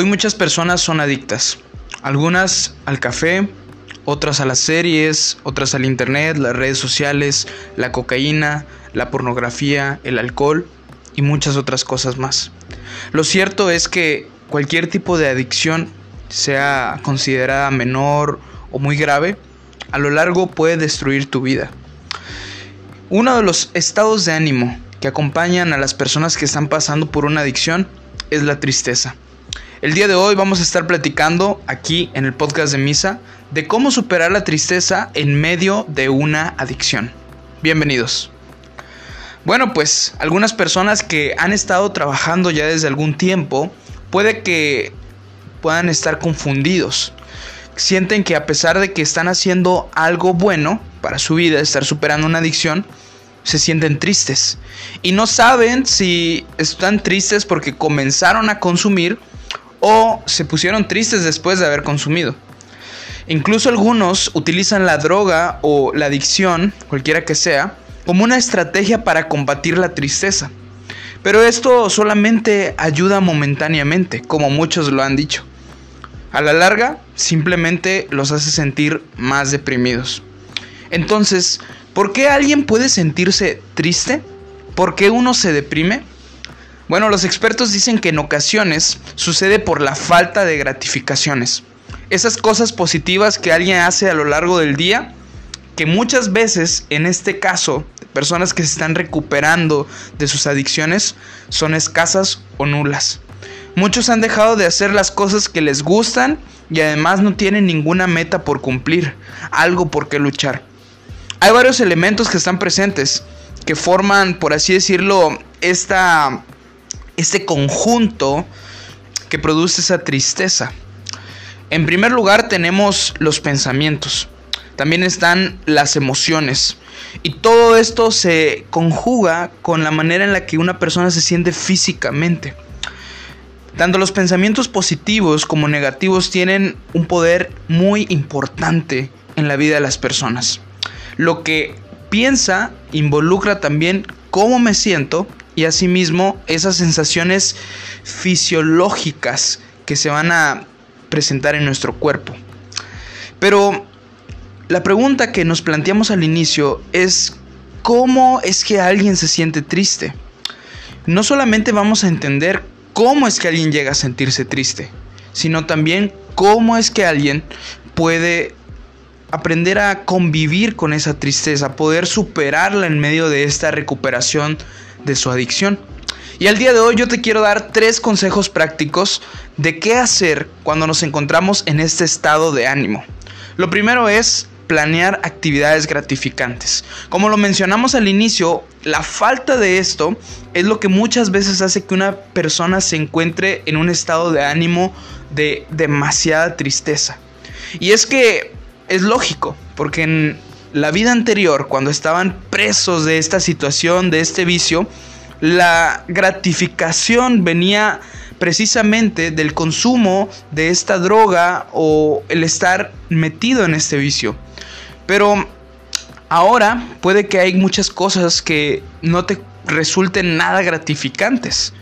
Hoy muchas personas son adictas, algunas al café, otras a las series, otras al internet, las redes sociales, la cocaína, la pornografía, el alcohol y muchas otras cosas más. Lo cierto es que cualquier tipo de adicción, sea considerada menor o muy grave, a lo largo puede destruir tu vida. Uno de los estados de ánimo que acompañan a las personas que están pasando por una adicción es la tristeza. El día de hoy vamos a estar platicando aquí en el podcast de Misa de cómo superar la tristeza en medio de una adicción. Bienvenidos. Bueno, pues algunas personas que han estado trabajando ya desde algún tiempo puede que puedan estar confundidos. Sienten que a pesar de que están haciendo algo bueno para su vida, estar superando una adicción, se sienten tristes. Y no saben si están tristes porque comenzaron a consumir o se pusieron tristes después de haber consumido. Incluso algunos utilizan la droga o la adicción, cualquiera que sea, como una estrategia para combatir la tristeza. Pero esto solamente ayuda momentáneamente, como muchos lo han dicho. A la larga, simplemente los hace sentir más deprimidos. Entonces, ¿por qué alguien puede sentirse triste? ¿Por qué uno se deprime? Bueno, los expertos dicen que en ocasiones sucede por la falta de gratificaciones. Esas cosas positivas que alguien hace a lo largo del día, que muchas veces, en este caso, personas que se están recuperando de sus adicciones, son escasas o nulas. Muchos han dejado de hacer las cosas que les gustan y además no tienen ninguna meta por cumplir, algo por qué luchar. Hay varios elementos que están presentes, que forman, por así decirlo, esta este conjunto que produce esa tristeza. En primer lugar tenemos los pensamientos, también están las emociones y todo esto se conjuga con la manera en la que una persona se siente físicamente. Tanto los pensamientos positivos como negativos tienen un poder muy importante en la vida de las personas. Lo que piensa involucra también cómo me siento y asimismo esas sensaciones fisiológicas que se van a presentar en nuestro cuerpo. Pero la pregunta que nos planteamos al inicio es ¿cómo es que alguien se siente triste? No solamente vamos a entender cómo es que alguien llega a sentirse triste, sino también cómo es que alguien puede aprender a convivir con esa tristeza, poder superarla en medio de esta recuperación de su adicción. Y al día de hoy yo te quiero dar tres consejos prácticos de qué hacer cuando nos encontramos en este estado de ánimo. Lo primero es planear actividades gratificantes. Como lo mencionamos al inicio, la falta de esto es lo que muchas veces hace que una persona se encuentre en un estado de ánimo de demasiada tristeza. Y es que es lógico, porque en la vida anterior, cuando estaban presos de esta situación, de este vicio, la gratificación venía precisamente del consumo de esta droga o el estar metido en este vicio. Pero ahora puede que hay muchas cosas que no te resulten nada gratificantes.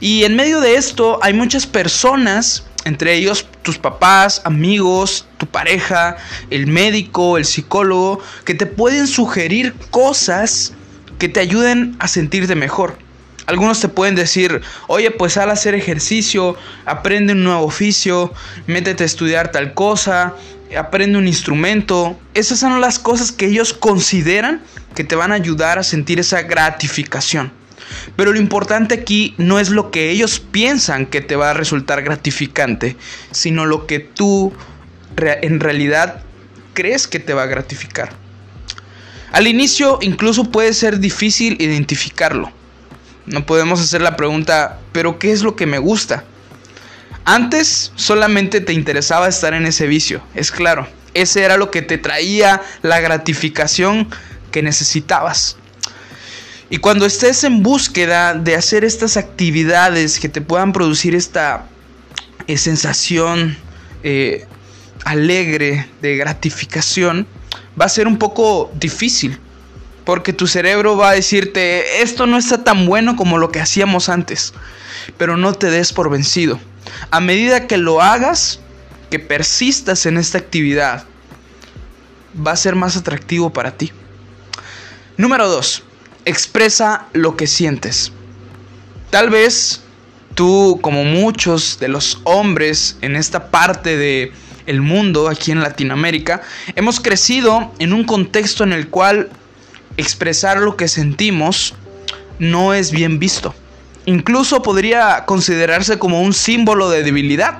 Y en medio de esto hay muchas personas entre ellos tus papás, amigos, tu pareja, el médico, el psicólogo, que te pueden sugerir cosas que te ayuden a sentirte mejor. Algunos te pueden decir, oye, pues al hacer ejercicio, aprende un nuevo oficio, métete a estudiar tal cosa, aprende un instrumento. Esas son las cosas que ellos consideran que te van a ayudar a sentir esa gratificación. Pero lo importante aquí no es lo que ellos piensan que te va a resultar gratificante, sino lo que tú en realidad crees que te va a gratificar. Al inicio incluso puede ser difícil identificarlo. No podemos hacer la pregunta, pero ¿qué es lo que me gusta? Antes solamente te interesaba estar en ese vicio, es claro. Ese era lo que te traía la gratificación que necesitabas. Y cuando estés en búsqueda de hacer estas actividades que te puedan producir esta eh, sensación eh, alegre de gratificación, va a ser un poco difícil. Porque tu cerebro va a decirte, esto no está tan bueno como lo que hacíamos antes. Pero no te des por vencido. A medida que lo hagas, que persistas en esta actividad, va a ser más atractivo para ti. Número 2. Expresa lo que sientes. Tal vez tú, como muchos de los hombres en esta parte de el mundo aquí en Latinoamérica, hemos crecido en un contexto en el cual expresar lo que sentimos no es bien visto. Incluso podría considerarse como un símbolo de debilidad.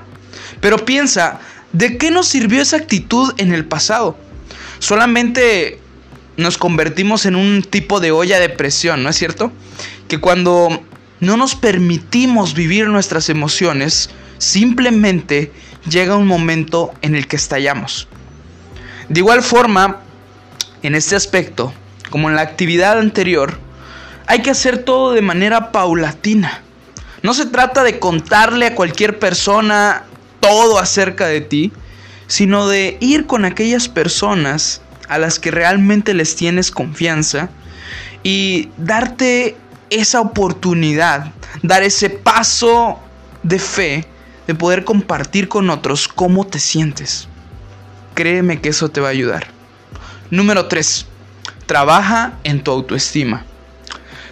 Pero piensa, ¿de qué nos sirvió esa actitud en el pasado? Solamente nos convertimos en un tipo de olla de presión, ¿no es cierto? Que cuando no nos permitimos vivir nuestras emociones, simplemente llega un momento en el que estallamos. De igual forma, en este aspecto, como en la actividad anterior, hay que hacer todo de manera paulatina. No se trata de contarle a cualquier persona todo acerca de ti, sino de ir con aquellas personas a las que realmente les tienes confianza y darte esa oportunidad, dar ese paso de fe de poder compartir con otros cómo te sientes. Créeme que eso te va a ayudar. Número 3. Trabaja en tu autoestima.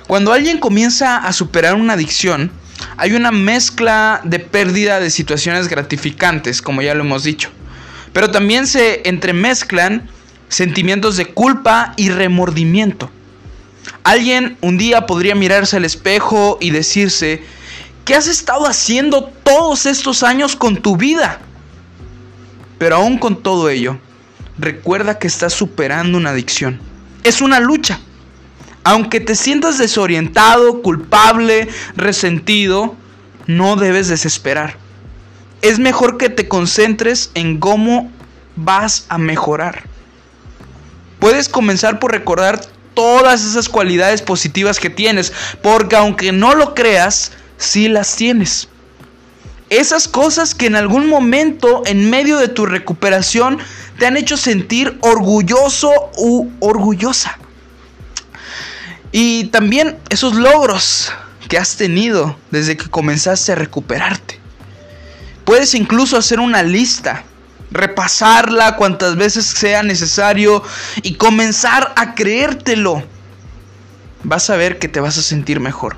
Cuando alguien comienza a superar una adicción, hay una mezcla de pérdida de situaciones gratificantes, como ya lo hemos dicho. Pero también se entremezclan sentimientos de culpa y remordimiento. Alguien un día podría mirarse al espejo y decirse, ¿qué has estado haciendo todos estos años con tu vida? Pero aún con todo ello, recuerda que estás superando una adicción. Es una lucha. Aunque te sientas desorientado, culpable, resentido, no debes desesperar. Es mejor que te concentres en cómo vas a mejorar. Puedes comenzar por recordar todas esas cualidades positivas que tienes, porque aunque no lo creas, sí las tienes. Esas cosas que en algún momento en medio de tu recuperación te han hecho sentir orgulloso u orgullosa. Y también esos logros que has tenido desde que comenzaste a recuperarte. Puedes incluso hacer una lista, repasarla cuantas veces sea necesario y comenzar a creértelo. Vas a ver que te vas a sentir mejor.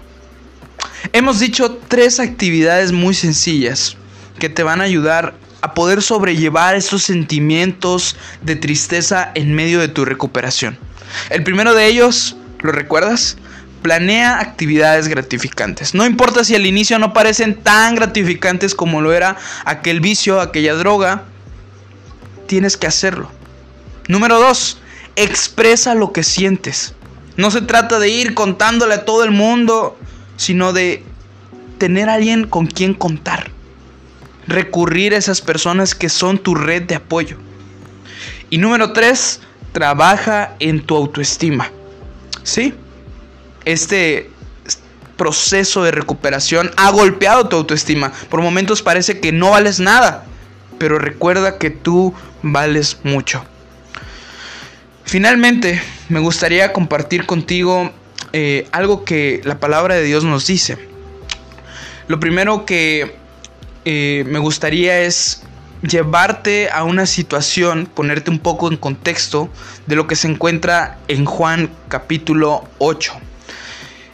Hemos dicho tres actividades muy sencillas que te van a ayudar a poder sobrellevar esos sentimientos de tristeza en medio de tu recuperación. El primero de ellos ¿Lo recuerdas? Planea actividades gratificantes. No importa si al inicio no parecen tan gratificantes como lo era aquel vicio, aquella droga. Tienes que hacerlo. Número dos, expresa lo que sientes. No se trata de ir contándole a todo el mundo, sino de tener a alguien con quien contar. Recurrir a esas personas que son tu red de apoyo. Y número tres, trabaja en tu autoestima. Sí, este proceso de recuperación ha golpeado tu autoestima. Por momentos parece que no vales nada, pero recuerda que tú vales mucho. Finalmente, me gustaría compartir contigo eh, algo que la palabra de Dios nos dice. Lo primero que eh, me gustaría es llevarte a una situación, ponerte un poco en contexto de lo que se encuentra en Juan capítulo 8.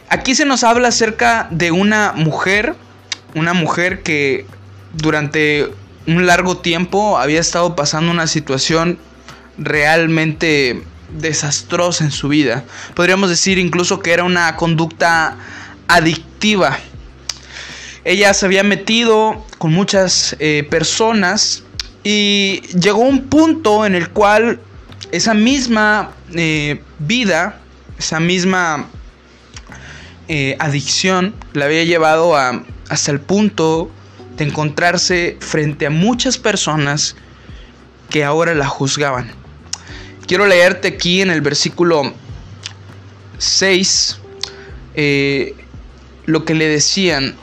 Aquí se nos habla acerca de una mujer, una mujer que durante un largo tiempo había estado pasando una situación realmente desastrosa en su vida. Podríamos decir incluso que era una conducta adictiva ella se había metido con muchas eh, personas y llegó un punto en el cual esa misma eh, vida, esa misma eh, adicción la había llevado a, hasta el punto de encontrarse frente a muchas personas que ahora la juzgaban. Quiero leerte aquí en el versículo 6 lo que le decían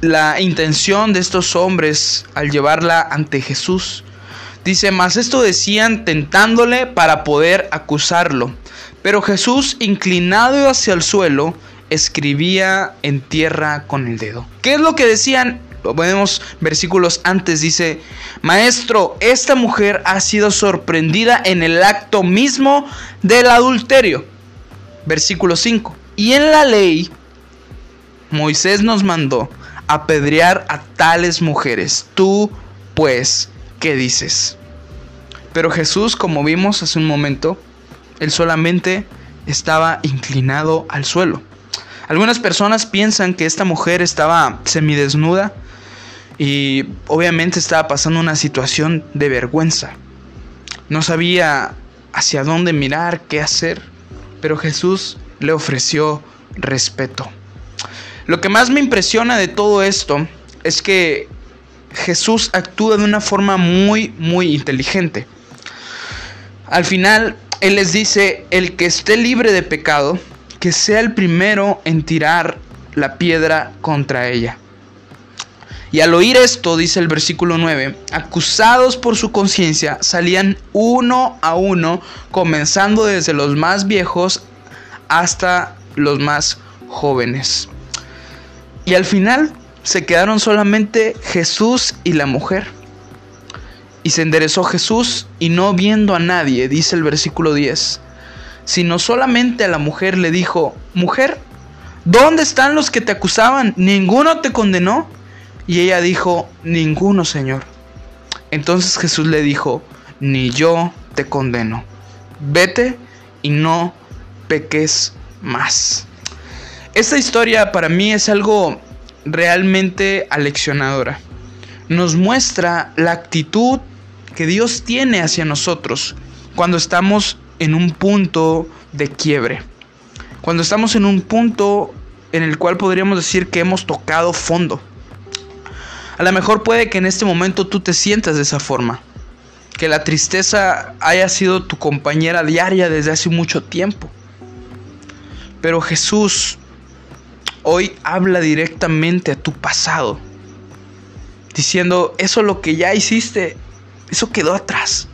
la intención de estos hombres al llevarla ante Jesús. Dice, mas esto decían tentándole para poder acusarlo. Pero Jesús, inclinado hacia el suelo, escribía en tierra con el dedo. ¿Qué es lo que decían? Lo vemos versículos antes, dice, Maestro, esta mujer ha sido sorprendida en el acto mismo del adulterio. Versículo 5. Y en la ley, Moisés nos mandó apedrear a tales mujeres. Tú, pues, ¿qué dices? Pero Jesús, como vimos hace un momento, él solamente estaba inclinado al suelo. Algunas personas piensan que esta mujer estaba semidesnuda y obviamente estaba pasando una situación de vergüenza. No sabía hacia dónde mirar, qué hacer, pero Jesús le ofreció respeto. Lo que más me impresiona de todo esto es que Jesús actúa de una forma muy, muy inteligente. Al final, Él les dice, el que esté libre de pecado, que sea el primero en tirar la piedra contra ella. Y al oír esto, dice el versículo 9, acusados por su conciencia, salían uno a uno, comenzando desde los más viejos hasta los más jóvenes. Y al final se quedaron solamente Jesús y la mujer. Y se enderezó Jesús y no viendo a nadie, dice el versículo 10, sino solamente a la mujer le dijo, mujer, ¿dónde están los que te acusaban? ¿Ninguno te condenó? Y ella dijo, ninguno, Señor. Entonces Jesús le dijo, ni yo te condeno. Vete y no peques más. Esta historia para mí es algo realmente aleccionadora. Nos muestra la actitud que Dios tiene hacia nosotros cuando estamos en un punto de quiebre. Cuando estamos en un punto en el cual podríamos decir que hemos tocado fondo. A lo mejor puede que en este momento tú te sientas de esa forma. Que la tristeza haya sido tu compañera diaria desde hace mucho tiempo. Pero Jesús hoy habla directamente a tu pasado. Diciendo, eso lo que ya hiciste, eso quedó atrás.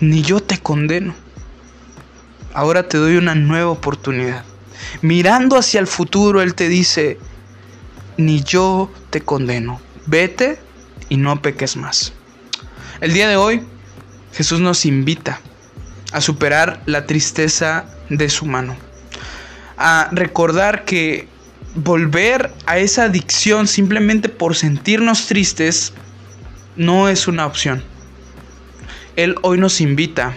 Ni yo te condeno ahora te doy una nueva oportunidad. Mirando hacia el futuro, Él te dice, ni yo te condeno, vete y no peques más. El día de hoy, Jesús nos invita a superar la tristeza de su mano, a recordar que volver a esa adicción simplemente por sentirnos tristes no es una opción. Él hoy nos invita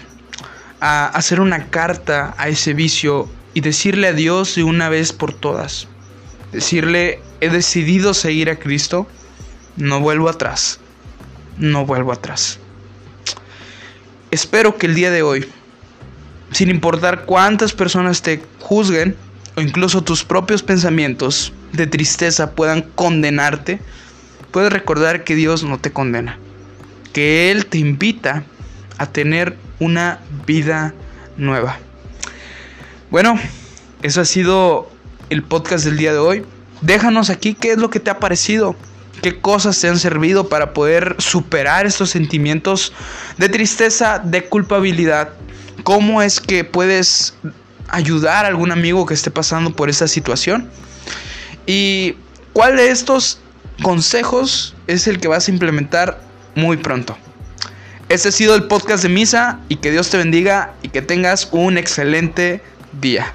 a hacer una carta a ese vicio y decirle a Dios de una vez por todas. Decirle, he decidido seguir a Cristo, no vuelvo atrás, no vuelvo atrás. Espero que el día de hoy, sin importar cuántas personas te juzguen, o incluso tus propios pensamientos de tristeza puedan condenarte, puedes recordar que Dios no te condena, que Él te invita a tener una vida nueva. Bueno, eso ha sido el podcast del día de hoy. Déjanos aquí qué es lo que te ha parecido, qué cosas te han servido para poder superar estos sentimientos de tristeza, de culpabilidad. ¿Cómo es que puedes ayudar a algún amigo que esté pasando por esa situación? ¿Y cuál de estos consejos es el que vas a implementar muy pronto? Este ha sido el podcast de Misa y que Dios te bendiga y que tengas un excelente día.